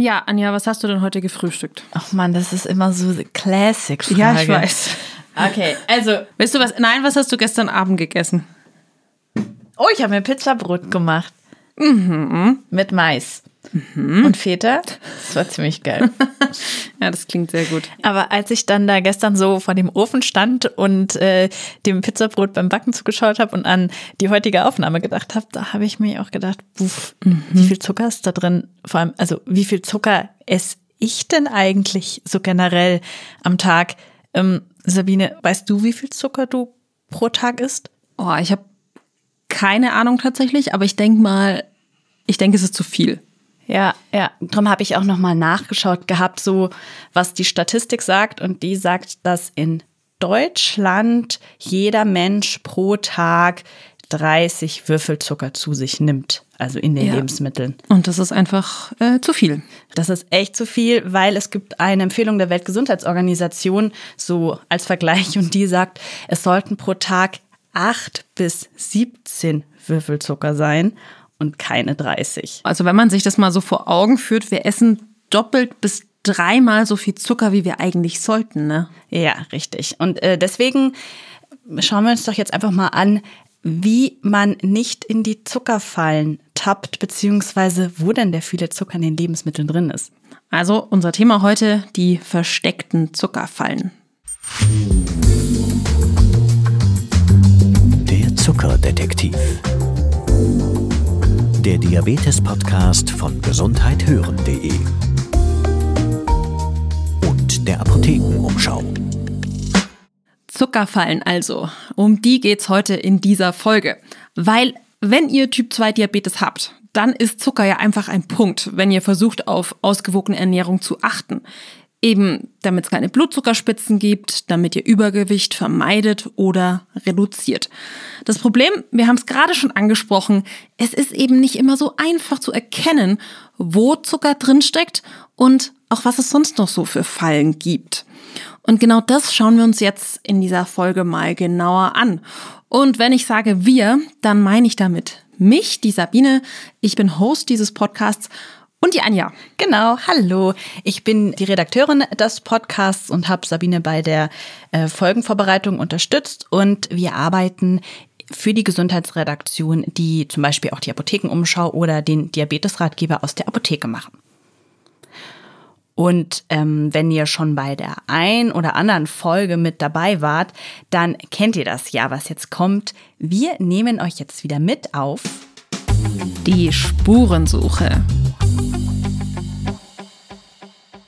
Ja, Anja, was hast du denn heute gefrühstückt? Ach man, das ist immer so classic -Frage. Ja, ich weiß. Okay, also. Weißt du was? Nein, was hast du gestern Abend gegessen? Oh, ich habe mir Pizzabrot gemacht. Mhm. Mit Mais. Mhm. Und Feta. Das war ziemlich geil. ja, das klingt sehr gut. Aber als ich dann da gestern so vor dem Ofen stand und äh, dem Pizzabrot beim Backen zugeschaut habe und an die heutige Aufnahme gedacht habe, da habe ich mir auch gedacht, buff, mhm. wie viel Zucker ist da drin? Vor allem, also wie viel Zucker esse ich denn eigentlich so generell am Tag? Ähm, Sabine, weißt du, wie viel Zucker du pro Tag isst? Oh, ich habe keine Ahnung tatsächlich, aber ich denke mal, ich denke, es ist zu viel. Ja, ja. Darum habe ich auch nochmal nachgeschaut gehabt, so was die Statistik sagt. Und die sagt, dass in Deutschland jeder Mensch pro Tag 30 Würfelzucker zu sich nimmt, also in den ja. Lebensmitteln. Und das ist einfach äh, zu viel. Das ist echt zu viel, weil es gibt eine Empfehlung der Weltgesundheitsorganisation, so als Vergleich, und die sagt, es sollten pro Tag 8 bis 17 Würfelzucker sein und keine 30. Also wenn man sich das mal so vor Augen führt, wir essen doppelt bis dreimal so viel Zucker, wie wir eigentlich sollten, ne? Ja, richtig. Und äh, deswegen schauen wir uns doch jetzt einfach mal an, wie man nicht in die Zuckerfallen tappt, beziehungsweise wo denn der viele Zucker in den Lebensmitteln drin ist. Also unser Thema heute, die versteckten Zuckerfallen. Der Zuckerdetektiv der Diabetes-Podcast von gesundheithören.de und der Apothekenumschau. Zuckerfallen also, um die geht's heute in dieser Folge. Weil, wenn ihr Typ 2 Diabetes habt, dann ist Zucker ja einfach ein Punkt, wenn ihr versucht, auf ausgewogene Ernährung zu achten. Eben damit es keine Blutzuckerspitzen gibt, damit ihr Übergewicht vermeidet oder reduziert. Das Problem, wir haben es gerade schon angesprochen, es ist eben nicht immer so einfach zu erkennen, wo Zucker drinsteckt und auch was es sonst noch so für Fallen gibt. Und genau das schauen wir uns jetzt in dieser Folge mal genauer an. Und wenn ich sage wir, dann meine ich damit mich, die Sabine. Ich bin Host dieses Podcasts und die Anja. Genau, hallo. Ich bin die Redakteurin des Podcasts und habe Sabine bei der äh, Folgenvorbereitung unterstützt. Und wir arbeiten für die Gesundheitsredaktion, die zum Beispiel auch die Apothekenumschau oder den Diabetesratgeber aus der Apotheke machen. Und ähm, wenn ihr schon bei der ein oder anderen Folge mit dabei wart, dann kennt ihr das ja, was jetzt kommt. Wir nehmen euch jetzt wieder mit auf die Spurensuche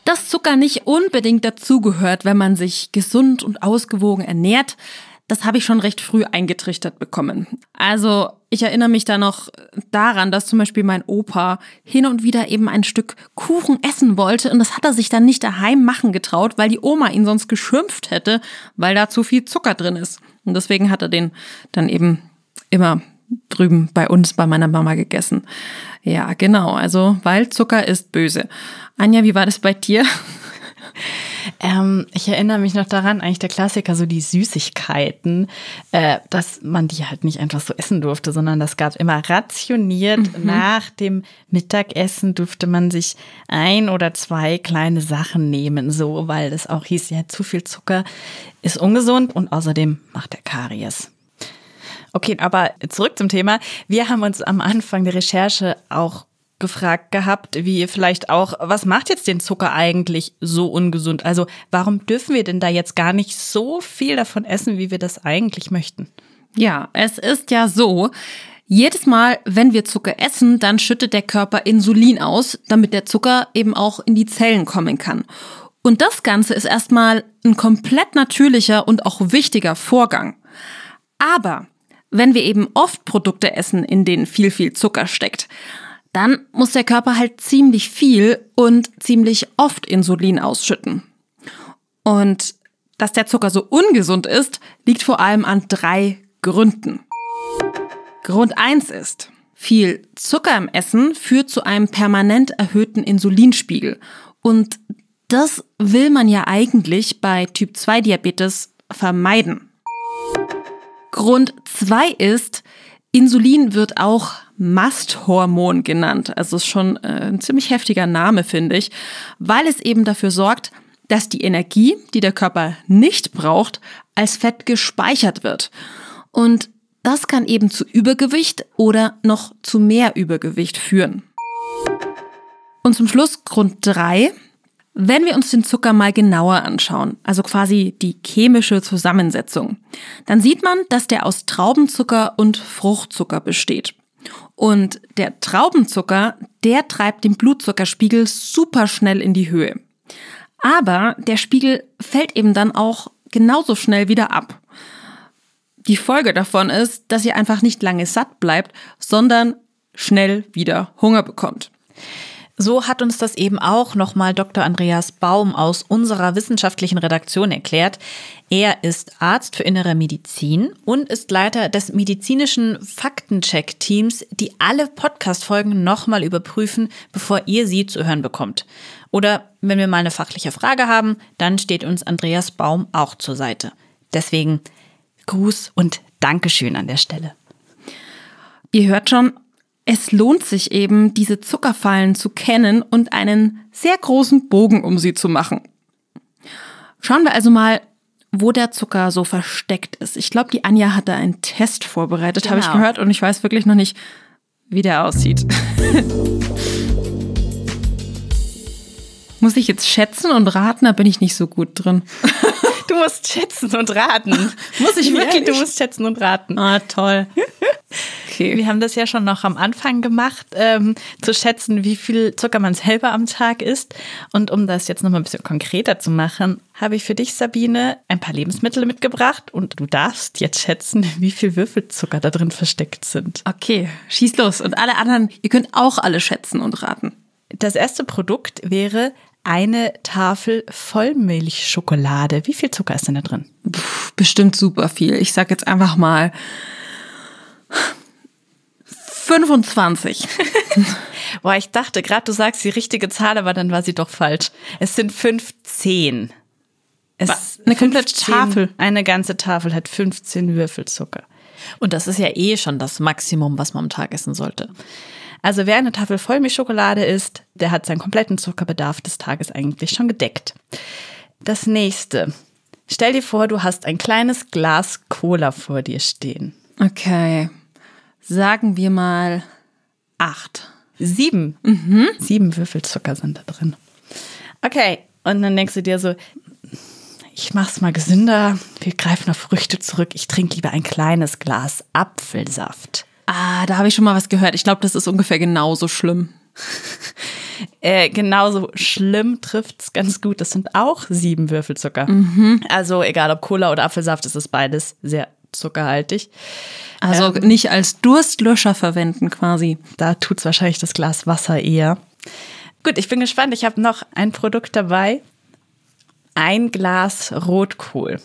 dass Zucker nicht unbedingt dazugehört, wenn man sich gesund und ausgewogen ernährt, das habe ich schon recht früh eingetrichtert bekommen. Also ich erinnere mich da noch daran, dass zum Beispiel mein Opa hin und wieder eben ein Stück Kuchen essen wollte und das hat er sich dann nicht daheim machen getraut, weil die Oma ihn sonst geschimpft hätte, weil da zu viel Zucker drin ist. Und deswegen hat er den dann eben immer drüben bei uns, bei meiner Mama gegessen. Ja, genau. Also, weil Zucker ist böse. Anja, wie war das bei dir? Ähm, ich erinnere mich noch daran, eigentlich der Klassiker, so die Süßigkeiten, äh, dass man die halt nicht einfach so essen durfte, sondern das gab immer rationiert. Mhm. Nach dem Mittagessen durfte man sich ein oder zwei kleine Sachen nehmen, so, weil es auch hieß, ja, zu viel Zucker ist ungesund und außerdem macht der Karies. Okay, aber zurück zum Thema. Wir haben uns am Anfang der Recherche auch gefragt gehabt, wie ihr vielleicht auch, was macht jetzt den Zucker eigentlich so ungesund? Also warum dürfen wir denn da jetzt gar nicht so viel davon essen, wie wir das eigentlich möchten? Ja, es ist ja so, jedes Mal, wenn wir Zucker essen, dann schüttet der Körper Insulin aus, damit der Zucker eben auch in die Zellen kommen kann. Und das Ganze ist erstmal ein komplett natürlicher und auch wichtiger Vorgang. Aber wenn wir eben oft Produkte essen, in denen viel, viel Zucker steckt, dann muss der Körper halt ziemlich viel und ziemlich oft Insulin ausschütten. Und dass der Zucker so ungesund ist, liegt vor allem an drei Gründen. Grund eins ist, viel Zucker im Essen führt zu einem permanent erhöhten Insulinspiegel. Und das will man ja eigentlich bei Typ 2 Diabetes vermeiden. Grund zwei ist, Insulin wird auch Masthormon genannt. Also ist schon äh, ein ziemlich heftiger Name, finde ich, weil es eben dafür sorgt, dass die Energie, die der Körper nicht braucht, als Fett gespeichert wird. Und das kann eben zu Übergewicht oder noch zu mehr Übergewicht führen. Und zum Schluss Grund drei: Wenn wir uns den Zucker mal genauer anschauen, also quasi die chemische Zusammensetzung, dann sieht man, dass der aus Traubenzucker und Fruchtzucker besteht. Und der Traubenzucker, der treibt den Blutzuckerspiegel super schnell in die Höhe. Aber der Spiegel fällt eben dann auch genauso schnell wieder ab. Die Folge davon ist, dass ihr einfach nicht lange satt bleibt, sondern schnell wieder Hunger bekommt. So hat uns das eben auch nochmal Dr. Andreas Baum aus unserer wissenschaftlichen Redaktion erklärt. Er ist Arzt für innere Medizin und ist Leiter des medizinischen Faktencheck-Teams, die alle Podcast-Folgen nochmal überprüfen, bevor ihr sie zu hören bekommt. Oder wenn wir mal eine fachliche Frage haben, dann steht uns Andreas Baum auch zur Seite. Deswegen Gruß und Dankeschön an der Stelle. Ihr hört schon, es lohnt sich eben, diese Zuckerfallen zu kennen und einen sehr großen Bogen um sie zu machen. Schauen wir also mal, wo der Zucker so versteckt ist. Ich glaube, die Anja hat da einen Test vorbereitet, genau. habe ich gehört, und ich weiß wirklich noch nicht, wie der aussieht. Muss ich jetzt schätzen und raten? Da bin ich nicht so gut drin. Du musst schätzen und raten. Muss ich wirklich? Du musst schätzen und raten. Ah, toll. Okay. Wir haben das ja schon noch am Anfang gemacht, ähm, zu schätzen, wie viel Zucker man selber am Tag isst. Und um das jetzt noch mal ein bisschen konkreter zu machen, habe ich für dich, Sabine, ein paar Lebensmittel mitgebracht und du darfst jetzt schätzen, wie viel Würfelzucker da drin versteckt sind. Okay, schieß los. Und alle anderen, ihr könnt auch alle schätzen und raten. Das erste Produkt wäre eine Tafel Vollmilchschokolade. Wie viel Zucker ist denn da drin? Puh, bestimmt super viel. Ich sag jetzt einfach mal 25. Boah, ich dachte gerade, du sagst die richtige Zahl, aber dann war sie doch falsch. Es sind 15. Es Was? Eine komplette Tafel? Eine ganze Tafel hat 15 Würfelzucker. Und das ist ja eh schon das Maximum, was man am Tag essen sollte. Also wer eine Tafel Vollmilchschokolade isst, der hat seinen kompletten Zuckerbedarf des Tages eigentlich schon gedeckt. Das nächste. Stell dir vor, du hast ein kleines Glas Cola vor dir stehen. Okay. Sagen wir mal 8. Sieben. Sieben Würfel Zucker sind da drin. Okay, und dann denkst du dir so, ich mach's mal gesünder. Wir greifen auf Früchte zurück. Ich trinke lieber ein kleines Glas Apfelsaft. Ah, da habe ich schon mal was gehört. Ich glaube, das ist ungefähr genauso schlimm. Äh, genauso schlimm trifft's ganz gut. Das sind auch sieben Würfel Zucker. Also egal ob Cola oder Apfelsaft, es ist beides sehr zuckerhaltig. Also nicht als Durstlöscher verwenden quasi. Da tut's wahrscheinlich das Glas Wasser eher. Gut, ich bin gespannt. Ich habe noch ein Produkt dabei. Ein Glas Rotkohl.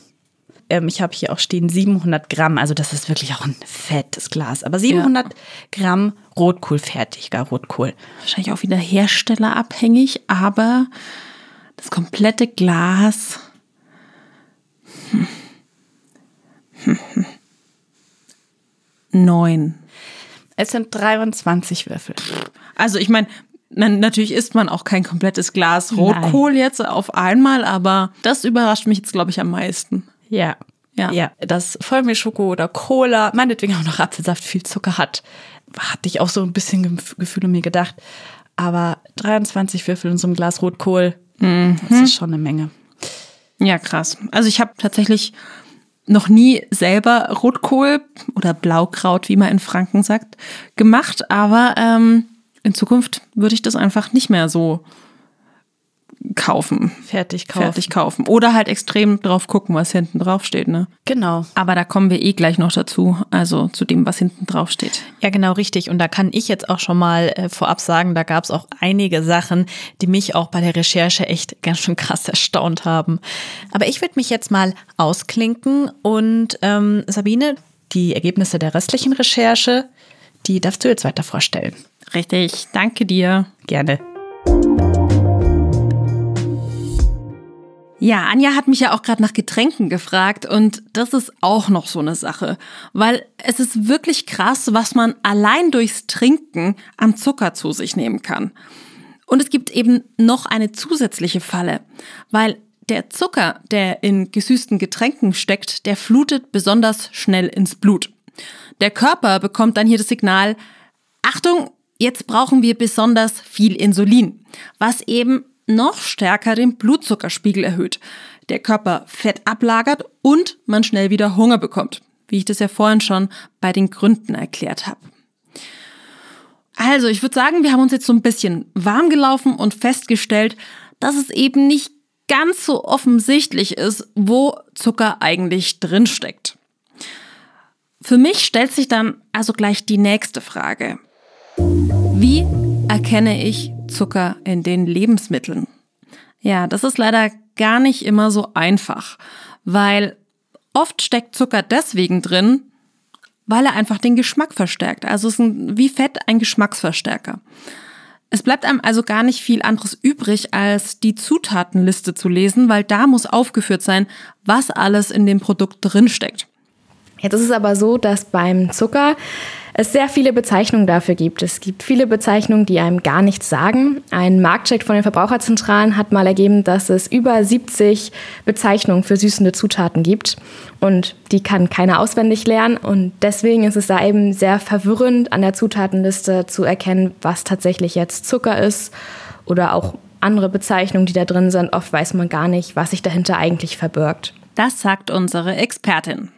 Ähm, ich habe hier auch stehen 700 Gramm. Also das ist wirklich auch ein fettes Glas. Aber 700 Gramm Rotkohl, fertiger Rotkohl. Wahrscheinlich auch wieder herstellerabhängig, aber das komplette Glas. Hm. Neun. Es sind 23 Würfel. Also ich meine, na- natürlich isst man auch kein komplettes Glas Rotkohl jetzt auf einmal, aber das überrascht mich jetzt, glaube ich, am meisten. Ja. Ja. ja. Dass Vollmilchschoko oder Cola, meinetwegen auch noch Apfelsaft, viel Zucker hat, hatte ich auch so ein bisschen Gef- Gefühl um mir gedacht. Aber 23 Würfel in so einem Glas Rotkohl, das ist schon eine Menge. Ja, krass. Also ich habe tatsächlich noch nie selber Rotkohl oder Blaukraut, wie man in Franken sagt, gemacht, aber ähm, in Zukunft würde ich das einfach nicht mehr so kaufen. Fertig kaufen. Fertig kaufen. Oder halt extrem drauf gucken, was hinten drauf steht, ne? Genau. Aber da kommen wir eh gleich noch dazu, also zu dem, was hinten drauf steht. Ja, genau richtig. Und da kann ich jetzt auch schon mal äh, vorab sagen, da gab es auch einige Sachen, die mich auch bei der Recherche echt ganz schön krass erstaunt haben. Aber ich würde mich jetzt mal ausklinken und ähm, Sabine, die Ergebnisse der restlichen Recherche, die darfst du jetzt weiter vorstellen. Richtig, danke dir. Gerne. Ja, Anja hat mich ja auch gerade nach Getränken gefragt und das ist auch noch so eine Sache, weil es ist wirklich krass, was man allein durchs Trinken an Zucker zu sich nehmen kann. Und es gibt eben noch eine zusätzliche Falle, weil der Zucker, der in gesüßten Getränken steckt, der flutet besonders schnell ins Blut. Der Körper bekommt dann hier das Signal, Achtung, jetzt brauchen wir besonders viel Insulin, was eben noch stärker den Blutzuckerspiegel erhöht, der Körper Fett ablagert und man schnell wieder Hunger bekommt, wie ich das ja vorhin schon bei den Gründen erklärt habe. Also, ich würde sagen, wir haben uns jetzt so ein bisschen warm gelaufen und festgestellt, dass es eben nicht ganz so offensichtlich ist, wo Zucker eigentlich drinsteckt. Für mich stellt sich dann also gleich die nächste Frage. Wie erkenne ich Zucker in den Lebensmitteln? Ja, das ist leider gar nicht immer so einfach, weil oft steckt Zucker deswegen drin, weil er einfach den Geschmack verstärkt. Also es ist ein, wie Fett ein Geschmacksverstärker. Es bleibt einem also gar nicht viel anderes übrig, als die Zutatenliste zu lesen, weil da muss aufgeführt sein, was alles in dem Produkt drinsteckt. Jetzt ist es aber so, dass beim Zucker es sehr viele Bezeichnungen dafür gibt. Es gibt viele Bezeichnungen, die einem gar nichts sagen. Ein Marktcheck von den Verbraucherzentralen hat mal ergeben, dass es über 70 Bezeichnungen für süßende Zutaten gibt. Und die kann keiner auswendig lernen. Und deswegen ist es da eben sehr verwirrend, an der Zutatenliste zu erkennen, was tatsächlich jetzt Zucker ist oder auch andere Bezeichnungen, die da drin sind. Oft weiß man gar nicht, was sich dahinter eigentlich verbirgt. Das sagt unsere Expertin.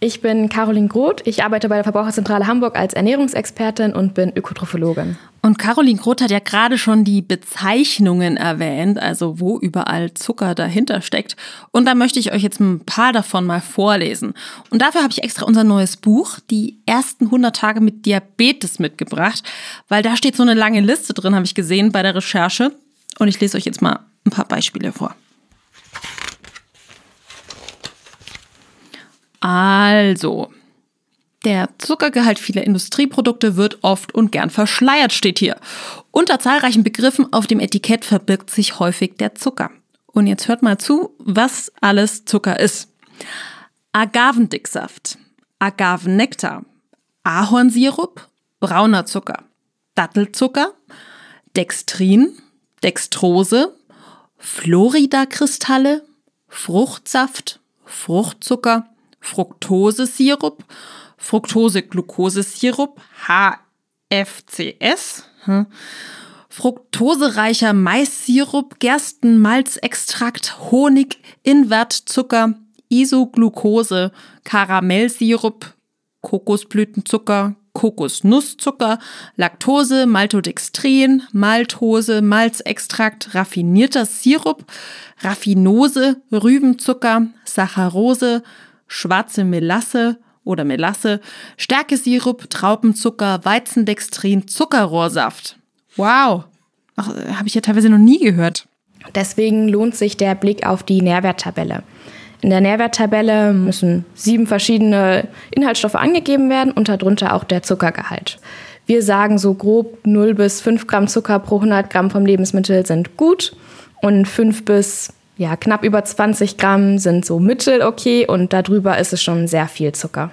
Ich bin Caroline Groth. Ich arbeite bei der Verbraucherzentrale Hamburg als Ernährungsexpertin und bin Ökotrophologin. Und Caroline Groth hat ja gerade schon die Bezeichnungen erwähnt, also wo überall Zucker dahinter steckt. Und da möchte ich euch jetzt ein paar davon mal vorlesen. Und dafür habe ich extra unser neues Buch, die ersten 100 Tage mit Diabetes, mitgebracht, weil da steht so eine lange Liste drin, habe ich gesehen bei der Recherche. Und ich lese euch jetzt mal ein paar Beispiele vor. Also, der Zuckergehalt vieler Industrieprodukte wird oft und gern verschleiert, steht hier. Unter zahlreichen Begriffen auf dem Etikett verbirgt sich häufig der Zucker. Und jetzt hört mal zu, was alles Zucker ist. Agavendicksaft, Agavennektar, Ahornsirup, brauner Zucker, Dattelzucker, Dextrin, Dextrose, Floridakristalle, Fruchtsaft, Fruchtzucker, Fructosesirup, Fructose-Glukosesirup, HFCS, hm. fructosereicher Maissirup, Gerstenmalzextrakt, Honig, Invertzucker, Isoglucose, Karamellsirup, Kokosblütenzucker, Kokosnusszucker, Laktose, Maltodextrin, Maltose, Malzextrakt, raffinierter Sirup, Raffinose, Rübenzucker, Saccharose, schwarze Melasse oder Melasse, Stärkesirup, Traubenzucker, Weizendextrin, Zuckerrohrsaft. Wow, habe ich ja teilweise noch nie gehört. Deswegen lohnt sich der Blick auf die Nährwerttabelle. In der Nährwerttabelle müssen sieben verschiedene Inhaltsstoffe angegeben werden und darunter auch der Zuckergehalt. Wir sagen so grob 0 bis 5 Gramm Zucker pro 100 Gramm vom Lebensmittel sind gut und 5 bis ja, knapp über 20 Gramm sind so mittel okay und darüber ist es schon sehr viel Zucker.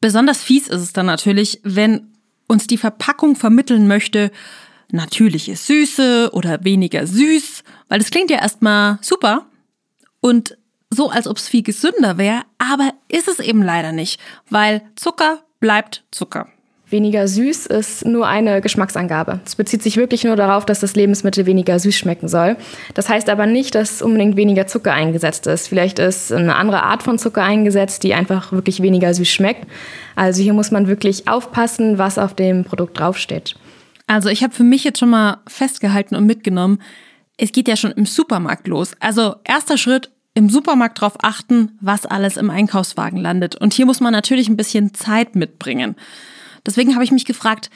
Besonders fies ist es dann natürlich, wenn uns die Verpackung vermitteln möchte, natürliche Süße oder weniger süß, weil das klingt ja erstmal super und so, als ob es viel gesünder wäre, aber ist es eben leider nicht, weil Zucker bleibt Zucker. Weniger süß ist nur eine Geschmacksangabe. Es bezieht sich wirklich nur darauf, dass das Lebensmittel weniger süß schmecken soll. Das heißt aber nicht, dass unbedingt weniger Zucker eingesetzt ist. Vielleicht ist eine andere Art von Zucker eingesetzt, die einfach wirklich weniger süß schmeckt. Also hier muss man wirklich aufpassen, was auf dem Produkt draufsteht. Also ich habe für mich jetzt schon mal festgehalten und mitgenommen, es geht ja schon im Supermarkt los. Also erster Schritt, im Supermarkt darauf achten, was alles im Einkaufswagen landet. Und hier muss man natürlich ein bisschen Zeit mitbringen. Deswegen habe ich mich gefragt,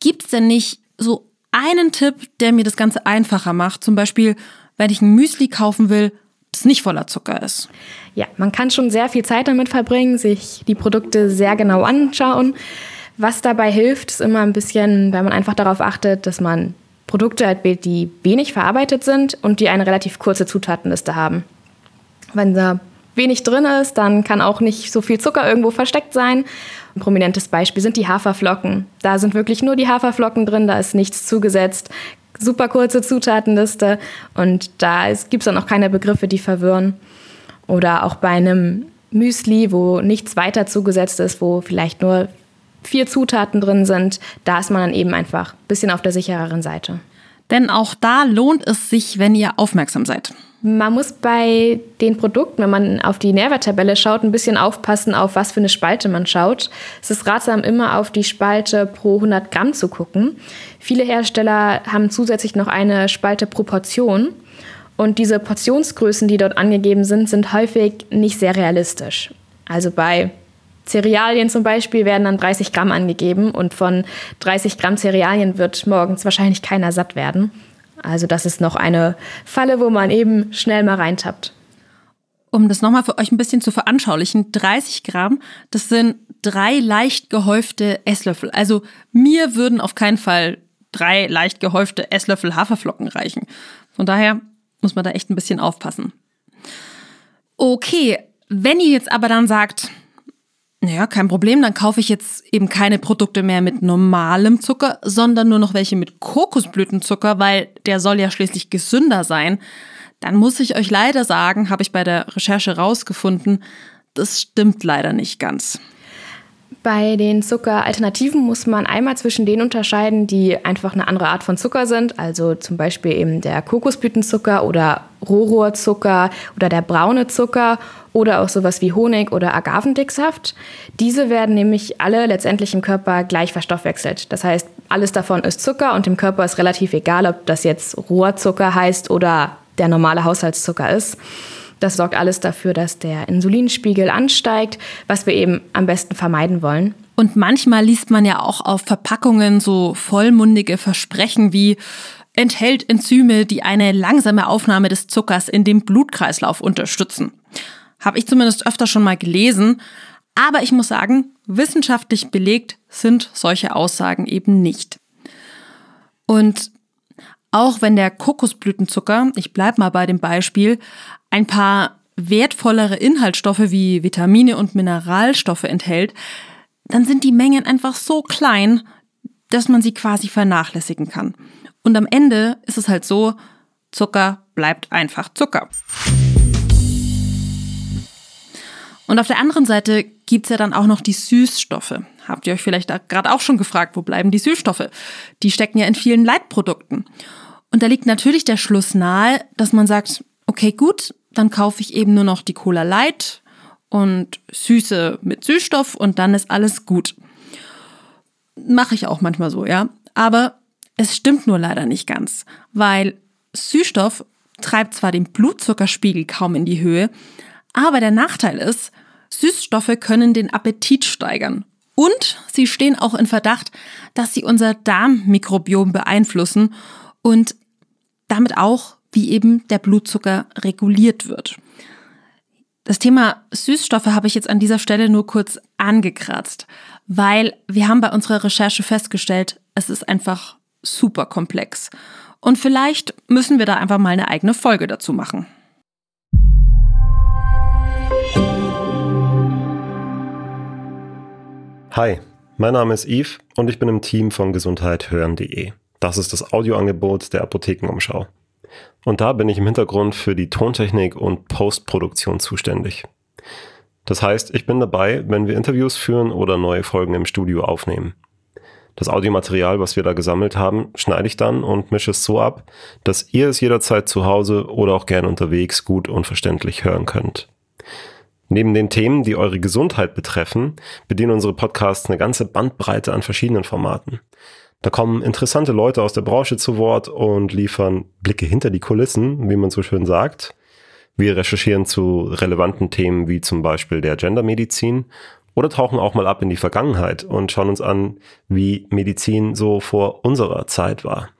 gibt es denn nicht so einen Tipp, der mir das Ganze einfacher macht? Zum Beispiel, wenn ich ein Müsli kaufen will, das nicht voller Zucker ist. Ja, man kann schon sehr viel Zeit damit verbringen, sich die Produkte sehr genau anschauen. Was dabei hilft, ist immer ein bisschen, weil man einfach darauf achtet, dass man Produkte hat, die wenig verarbeitet sind und die eine relativ kurze Zutatenliste haben. Wenn da wenig drin ist, dann kann auch nicht so viel Zucker irgendwo versteckt sein. Ein prominentes Beispiel sind die Haferflocken. Da sind wirklich nur die Haferflocken drin, da ist nichts zugesetzt. Super kurze Zutatenliste und da gibt es dann auch keine Begriffe, die verwirren. Oder auch bei einem Müsli, wo nichts weiter zugesetzt ist, wo vielleicht nur vier Zutaten drin sind, da ist man dann eben einfach ein bisschen auf der sichereren Seite. Denn auch da lohnt es sich, wenn ihr aufmerksam seid. Man muss bei den Produkten, wenn man auf die Nährwerttabelle schaut, ein bisschen aufpassen, auf was für eine Spalte man schaut. Es ist ratsam, immer auf die Spalte pro 100 Gramm zu gucken. Viele Hersteller haben zusätzlich noch eine Spalte Proportion. Und diese Portionsgrößen, die dort angegeben sind, sind häufig nicht sehr realistisch. Also bei Cerealien zum Beispiel werden dann 30 Gramm angegeben und von 30 Gramm Cerealien wird morgens wahrscheinlich keiner satt werden. Also das ist noch eine Falle, wo man eben schnell mal reintappt. Um das nochmal für euch ein bisschen zu veranschaulichen, 30 Gramm, das sind drei leicht gehäufte Esslöffel. Also mir würden auf keinen Fall drei leicht gehäufte Esslöffel Haferflocken reichen. Von daher muss man da echt ein bisschen aufpassen. Okay, wenn ihr jetzt aber dann sagt, naja, kein Problem, dann kaufe ich jetzt eben keine Produkte mehr mit normalem Zucker, sondern nur noch welche mit Kokosblütenzucker, weil der soll ja schließlich gesünder sein. Dann muss ich euch leider sagen, habe ich bei der Recherche rausgefunden, das stimmt leider nicht ganz. Bei den Zuckeralternativen muss man einmal zwischen denen unterscheiden, die einfach eine andere Art von Zucker sind, also zum Beispiel eben der Kokosblütenzucker oder Rohrzucker oder der braune Zucker oder auch sowas wie Honig oder Agavendicksaft. Diese werden nämlich alle letztendlich im Körper gleich verstoffwechselt. Das heißt, alles davon ist Zucker und dem Körper ist relativ egal, ob das jetzt Rohrzucker heißt oder der normale Haushaltszucker ist. Das sorgt alles dafür, dass der Insulinspiegel ansteigt, was wir eben am besten vermeiden wollen. Und manchmal liest man ja auch auf Verpackungen so vollmundige Versprechen wie enthält Enzyme, die eine langsame Aufnahme des Zuckers in dem Blutkreislauf unterstützen. Habe ich zumindest öfter schon mal gelesen. Aber ich muss sagen, wissenschaftlich belegt sind solche Aussagen eben nicht. Und auch wenn der Kokosblütenzucker, ich bleibe mal bei dem Beispiel, ein paar wertvollere Inhaltsstoffe wie Vitamine und Mineralstoffe enthält, dann sind die Mengen einfach so klein, dass man sie quasi vernachlässigen kann. Und am Ende ist es halt so, Zucker bleibt einfach Zucker. Und auf der anderen Seite gibt's ja dann auch noch die Süßstoffe. Habt ihr euch vielleicht gerade auch schon gefragt, wo bleiben die Süßstoffe? Die stecken ja in vielen Leitprodukten. Und da liegt natürlich der Schluss nahe, dass man sagt, okay, gut, dann kaufe ich eben nur noch die Cola Light und Süße mit Süßstoff und dann ist alles gut. Mache ich auch manchmal so, ja. Aber es stimmt nur leider nicht ganz, weil Süßstoff treibt zwar den Blutzuckerspiegel kaum in die Höhe, aber der Nachteil ist, Süßstoffe können den Appetit steigern. Und sie stehen auch in Verdacht, dass sie unser Darmmikrobiom beeinflussen und damit auch, wie eben der Blutzucker reguliert wird. Das Thema Süßstoffe habe ich jetzt an dieser Stelle nur kurz angekratzt, weil wir haben bei unserer Recherche festgestellt, es ist einfach super komplex. Und vielleicht müssen wir da einfach mal eine eigene Folge dazu machen. Hi, mein Name ist Yves und ich bin im Team von gesundheithören.de. Das ist das Audioangebot der Apothekenumschau. Und da bin ich im Hintergrund für die Tontechnik und Postproduktion zuständig. Das heißt, ich bin dabei, wenn wir Interviews führen oder neue Folgen im Studio aufnehmen. Das Audiomaterial, was wir da gesammelt haben, schneide ich dann und mische es so ab, dass ihr es jederzeit zu Hause oder auch gern unterwegs gut und verständlich hören könnt. Neben den Themen, die eure Gesundheit betreffen, bedienen unsere Podcasts eine ganze Bandbreite an verschiedenen Formaten. Da kommen interessante Leute aus der Branche zu Wort und liefern Blicke hinter die Kulissen, wie man so schön sagt. Wir recherchieren zu relevanten Themen wie zum Beispiel der Gendermedizin oder tauchen auch mal ab in die Vergangenheit und schauen uns an, wie Medizin so vor unserer Zeit war.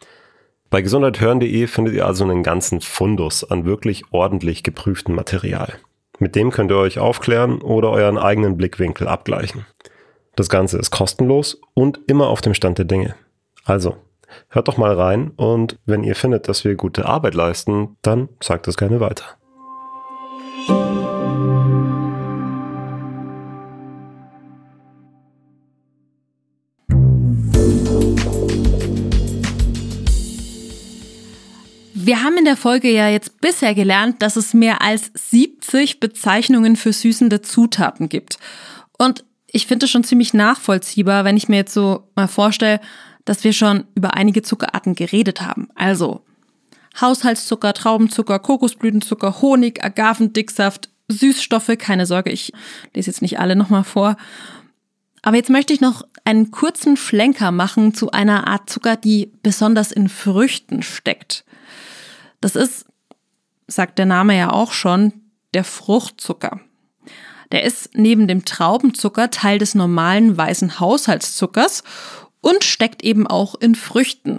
Bei gesundheithören.de findet ihr also einen ganzen Fundus an wirklich ordentlich geprüftem Material. Mit dem könnt ihr euch aufklären oder euren eigenen Blickwinkel abgleichen. Das Ganze ist kostenlos und immer auf dem Stand der Dinge. Also, hört doch mal rein und wenn ihr findet, dass wir gute Arbeit leisten, dann sagt es gerne weiter. Wir haben in der Folge ja jetzt bisher gelernt, dass es mehr als 70 Bezeichnungen für süßende Zutaten gibt. Und ich finde es schon ziemlich nachvollziehbar, wenn ich mir jetzt so mal vorstelle, dass wir schon über einige Zuckerarten geredet haben. Also Haushaltszucker, Traubenzucker, Kokosblütenzucker, Honig, Agavendicksaft, Süßstoffe, keine Sorge, ich lese jetzt nicht alle nochmal vor. Aber jetzt möchte ich noch einen kurzen Schlenker machen zu einer Art Zucker, die besonders in Früchten steckt. Das ist, sagt der Name ja auch schon, der Fruchtzucker. Der ist neben dem Traubenzucker Teil des normalen weißen Haushaltszuckers und steckt eben auch in Früchten.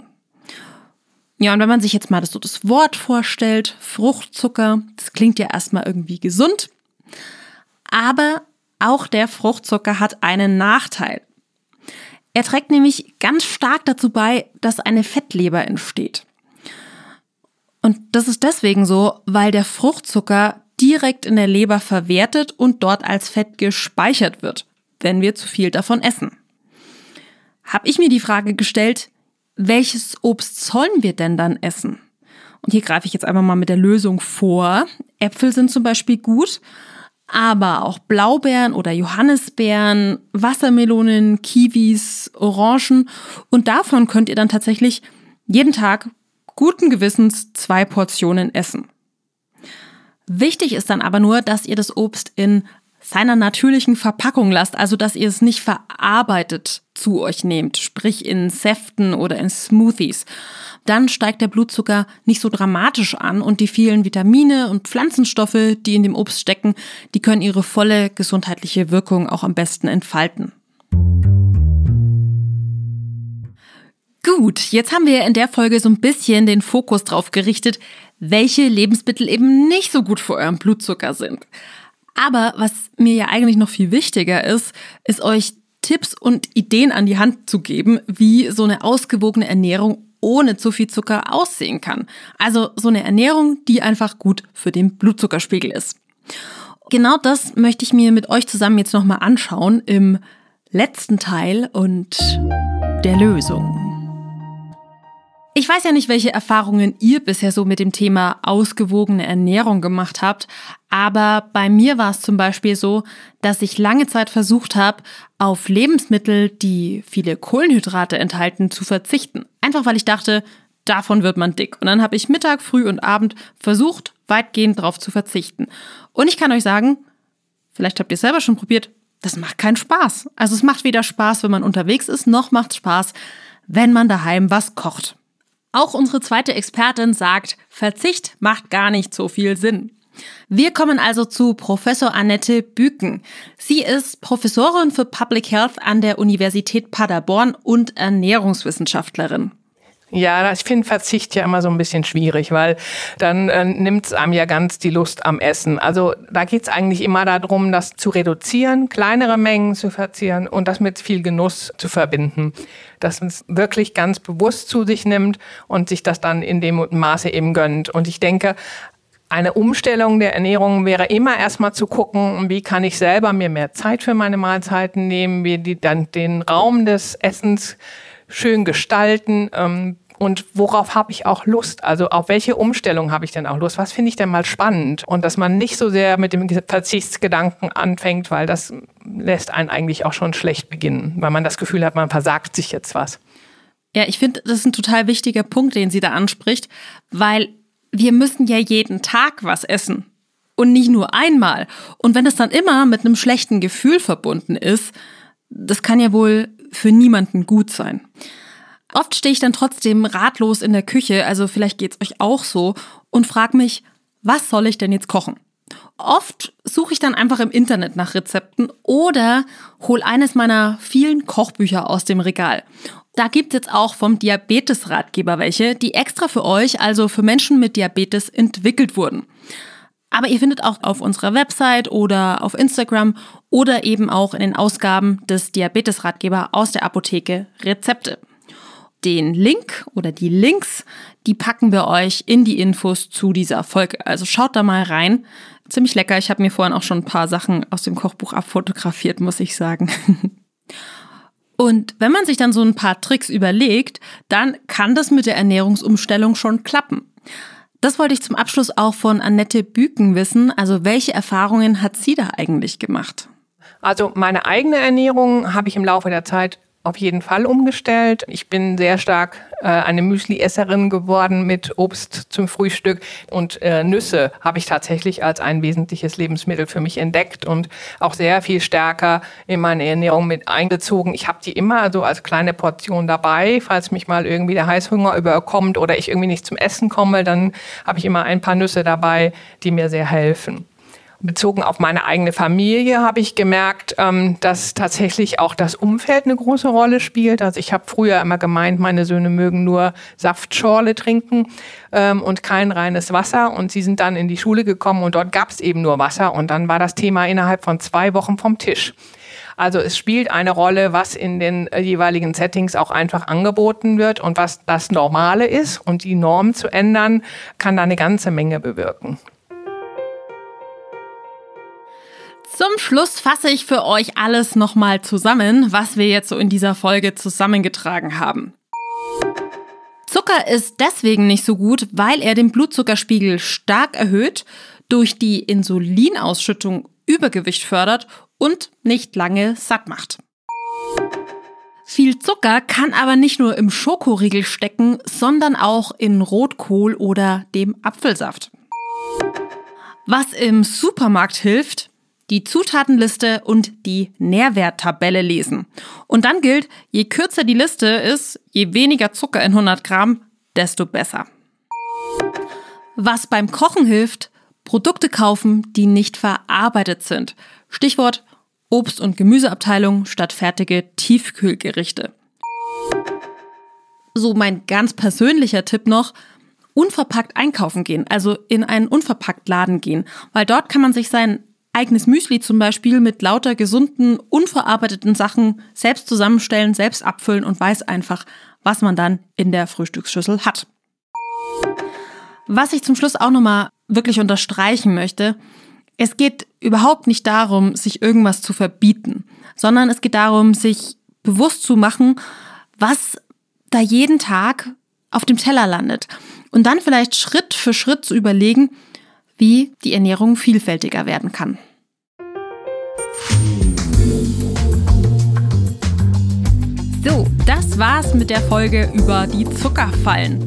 Ja, und wenn man sich jetzt mal das, so das Wort vorstellt, Fruchtzucker, das klingt ja erstmal irgendwie gesund, aber auch der Fruchtzucker hat einen Nachteil. Er trägt nämlich ganz stark dazu bei, dass eine Fettleber entsteht. Und das ist deswegen so, weil der Fruchtzucker direkt in der Leber verwertet und dort als Fett gespeichert wird, wenn wir zu viel davon essen. Habe ich mir die Frage gestellt, welches Obst sollen wir denn dann essen? Und hier greife ich jetzt einfach mal mit der Lösung vor. Äpfel sind zum Beispiel gut, aber auch Blaubeeren oder Johannisbeeren, Wassermelonen, Kiwis, Orangen. Und davon könnt ihr dann tatsächlich jeden Tag guten Gewissens zwei Portionen essen. Wichtig ist dann aber nur, dass ihr das Obst in seiner natürlichen Verpackung lasst, also dass ihr es nicht verarbeitet zu euch nehmt, sprich in Säften oder in Smoothies. Dann steigt der Blutzucker nicht so dramatisch an und die vielen Vitamine und Pflanzenstoffe, die in dem Obst stecken, die können ihre volle gesundheitliche Wirkung auch am besten entfalten. Gut, jetzt haben wir in der Folge so ein bisschen den Fokus drauf gerichtet, welche Lebensmittel eben nicht so gut für euren Blutzucker sind. Aber was mir ja eigentlich noch viel wichtiger ist, ist euch Tipps und Ideen an die Hand zu geben, wie so eine ausgewogene Ernährung ohne zu viel Zucker aussehen kann. Also so eine Ernährung, die einfach gut für den Blutzuckerspiegel ist. Genau das möchte ich mir mit euch zusammen jetzt nochmal anschauen im letzten Teil und der Lösung. Ich weiß ja nicht, welche Erfahrungen ihr bisher so mit dem Thema ausgewogene Ernährung gemacht habt, aber bei mir war es zum Beispiel so, dass ich lange Zeit versucht habe, auf Lebensmittel, die viele Kohlenhydrate enthalten, zu verzichten. Einfach weil ich dachte, davon wird man dick. Und dann habe ich Mittag, Früh und Abend versucht, weitgehend darauf zu verzichten. Und ich kann euch sagen, vielleicht habt ihr es selber schon probiert, das macht keinen Spaß. Also es macht weder Spaß, wenn man unterwegs ist, noch macht Spaß, wenn man daheim was kocht. Auch unsere zweite Expertin sagt, Verzicht macht gar nicht so viel Sinn. Wir kommen also zu Professor Annette Büken. Sie ist Professorin für Public Health an der Universität Paderborn und Ernährungswissenschaftlerin. Ja, ich finde Verzicht ja immer so ein bisschen schwierig, weil dann äh, nimmt es einem ja ganz die Lust am Essen. Also da geht es eigentlich immer darum, das zu reduzieren, kleinere Mengen zu verzieren und das mit viel Genuss zu verbinden. Dass man es wirklich ganz bewusst zu sich nimmt und sich das dann in dem Maße eben gönnt. Und ich denke, eine Umstellung der Ernährung wäre immer erstmal zu gucken, wie kann ich selber mir mehr Zeit für meine Mahlzeiten nehmen, wie die dann den Raum des Essens schön gestalten ähm, und worauf habe ich auch Lust? Also auf welche Umstellung habe ich denn auch Lust? Was finde ich denn mal spannend? Und dass man nicht so sehr mit dem Verzichtsgedanken anfängt, weil das lässt einen eigentlich auch schon schlecht beginnen, weil man das Gefühl hat, man versagt sich jetzt was. Ja, ich finde, das ist ein total wichtiger Punkt, den sie da anspricht, weil wir müssen ja jeden Tag was essen und nicht nur einmal. Und wenn das dann immer mit einem schlechten Gefühl verbunden ist, das kann ja wohl für niemanden gut sein. Oft stehe ich dann trotzdem ratlos in der Küche, also vielleicht geht's euch auch so, und frage mich, was soll ich denn jetzt kochen? Oft suche ich dann einfach im Internet nach Rezepten oder hole eines meiner vielen Kochbücher aus dem Regal. Da gibt es jetzt auch vom Diabetes-Ratgeber welche, die extra für euch, also für Menschen mit Diabetes, entwickelt wurden. Aber ihr findet auch auf unserer Website oder auf Instagram oder eben auch in den Ausgaben des Diabetes-Ratgeber aus der Apotheke Rezepte. Den Link oder die Links, die packen wir euch in die Infos zu dieser Folge. Also schaut da mal rein. Ziemlich lecker. Ich habe mir vorhin auch schon ein paar Sachen aus dem Kochbuch abfotografiert, muss ich sagen. Und wenn man sich dann so ein paar Tricks überlegt, dann kann das mit der Ernährungsumstellung schon klappen. Das wollte ich zum Abschluss auch von Annette Büken wissen. Also welche Erfahrungen hat sie da eigentlich gemacht? Also meine eigene Ernährung habe ich im Laufe der Zeit auf jeden Fall umgestellt. Ich bin sehr stark äh, eine Müsli-Esserin geworden mit Obst zum Frühstück und äh, Nüsse habe ich tatsächlich als ein wesentliches Lebensmittel für mich entdeckt und auch sehr viel stärker in meine Ernährung mit eingezogen. Ich habe die immer so als kleine Portion dabei, falls mich mal irgendwie der Heißhunger überkommt oder ich irgendwie nicht zum Essen komme, dann habe ich immer ein paar Nüsse dabei, die mir sehr helfen bezogen auf meine eigene Familie habe ich gemerkt, ähm, dass tatsächlich auch das Umfeld eine große Rolle spielt. Also ich habe früher immer gemeint, meine Söhne mögen nur Saftschorle trinken ähm, und kein reines Wasser. Und sie sind dann in die Schule gekommen und dort gab es eben nur Wasser. Und dann war das Thema innerhalb von zwei Wochen vom Tisch. Also es spielt eine Rolle, was in den äh, jeweiligen Settings auch einfach angeboten wird und was das Normale ist. Und die Norm zu ändern, kann da eine ganze Menge bewirken. Zum Schluss fasse ich für euch alles nochmal zusammen, was wir jetzt so in dieser Folge zusammengetragen haben. Zucker ist deswegen nicht so gut, weil er den Blutzuckerspiegel stark erhöht, durch die Insulinausschüttung Übergewicht fördert und nicht lange satt macht. Viel Zucker kann aber nicht nur im Schokoriegel stecken, sondern auch in Rotkohl oder dem Apfelsaft. Was im Supermarkt hilft, die Zutatenliste und die Nährwerttabelle lesen. Und dann gilt, je kürzer die Liste ist, je weniger Zucker in 100 Gramm, desto besser. Was beim Kochen hilft, Produkte kaufen, die nicht verarbeitet sind. Stichwort Obst- und Gemüseabteilung statt fertige Tiefkühlgerichte. So mein ganz persönlicher Tipp noch, unverpackt einkaufen gehen, also in einen unverpackt Laden gehen, weil dort kann man sich seinen eigenes Müsli zum Beispiel mit lauter gesunden, unverarbeiteten Sachen selbst zusammenstellen, selbst abfüllen und weiß einfach, was man dann in der Frühstücksschüssel hat. Was ich zum Schluss auch nochmal wirklich unterstreichen möchte, es geht überhaupt nicht darum, sich irgendwas zu verbieten, sondern es geht darum, sich bewusst zu machen, was da jeden Tag auf dem Teller landet. Und dann vielleicht Schritt für Schritt zu überlegen, wie die Ernährung vielfältiger werden kann. So, das war's mit der Folge über die Zuckerfallen.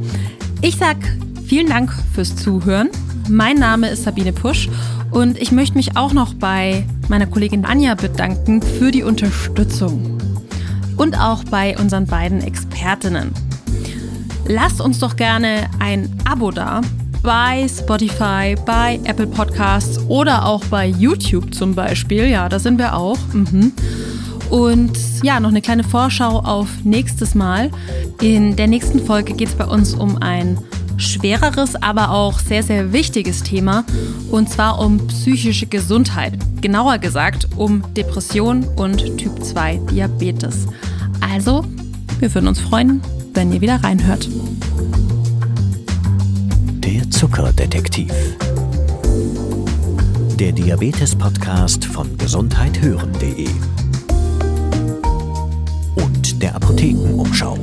Ich sag vielen Dank fürs Zuhören. Mein Name ist Sabine Pusch und ich möchte mich auch noch bei meiner Kollegin Anja bedanken für die Unterstützung und auch bei unseren beiden Expertinnen. Lasst uns doch gerne ein Abo da bei Spotify, bei Apple Podcasts oder auch bei YouTube zum Beispiel. Ja, da sind wir auch. Mhm. Und ja, noch eine kleine Vorschau auf nächstes Mal. In der nächsten Folge geht es bei uns um ein schwereres, aber auch sehr, sehr wichtiges Thema. Und zwar um psychische Gesundheit. Genauer gesagt um Depression und Typ 2 Diabetes. Also, wir würden uns freuen, wenn ihr wieder reinhört. Der Zuckerdetektiv. Der Diabetes-Podcast von gesundheithören.de und der Apothekenumschau.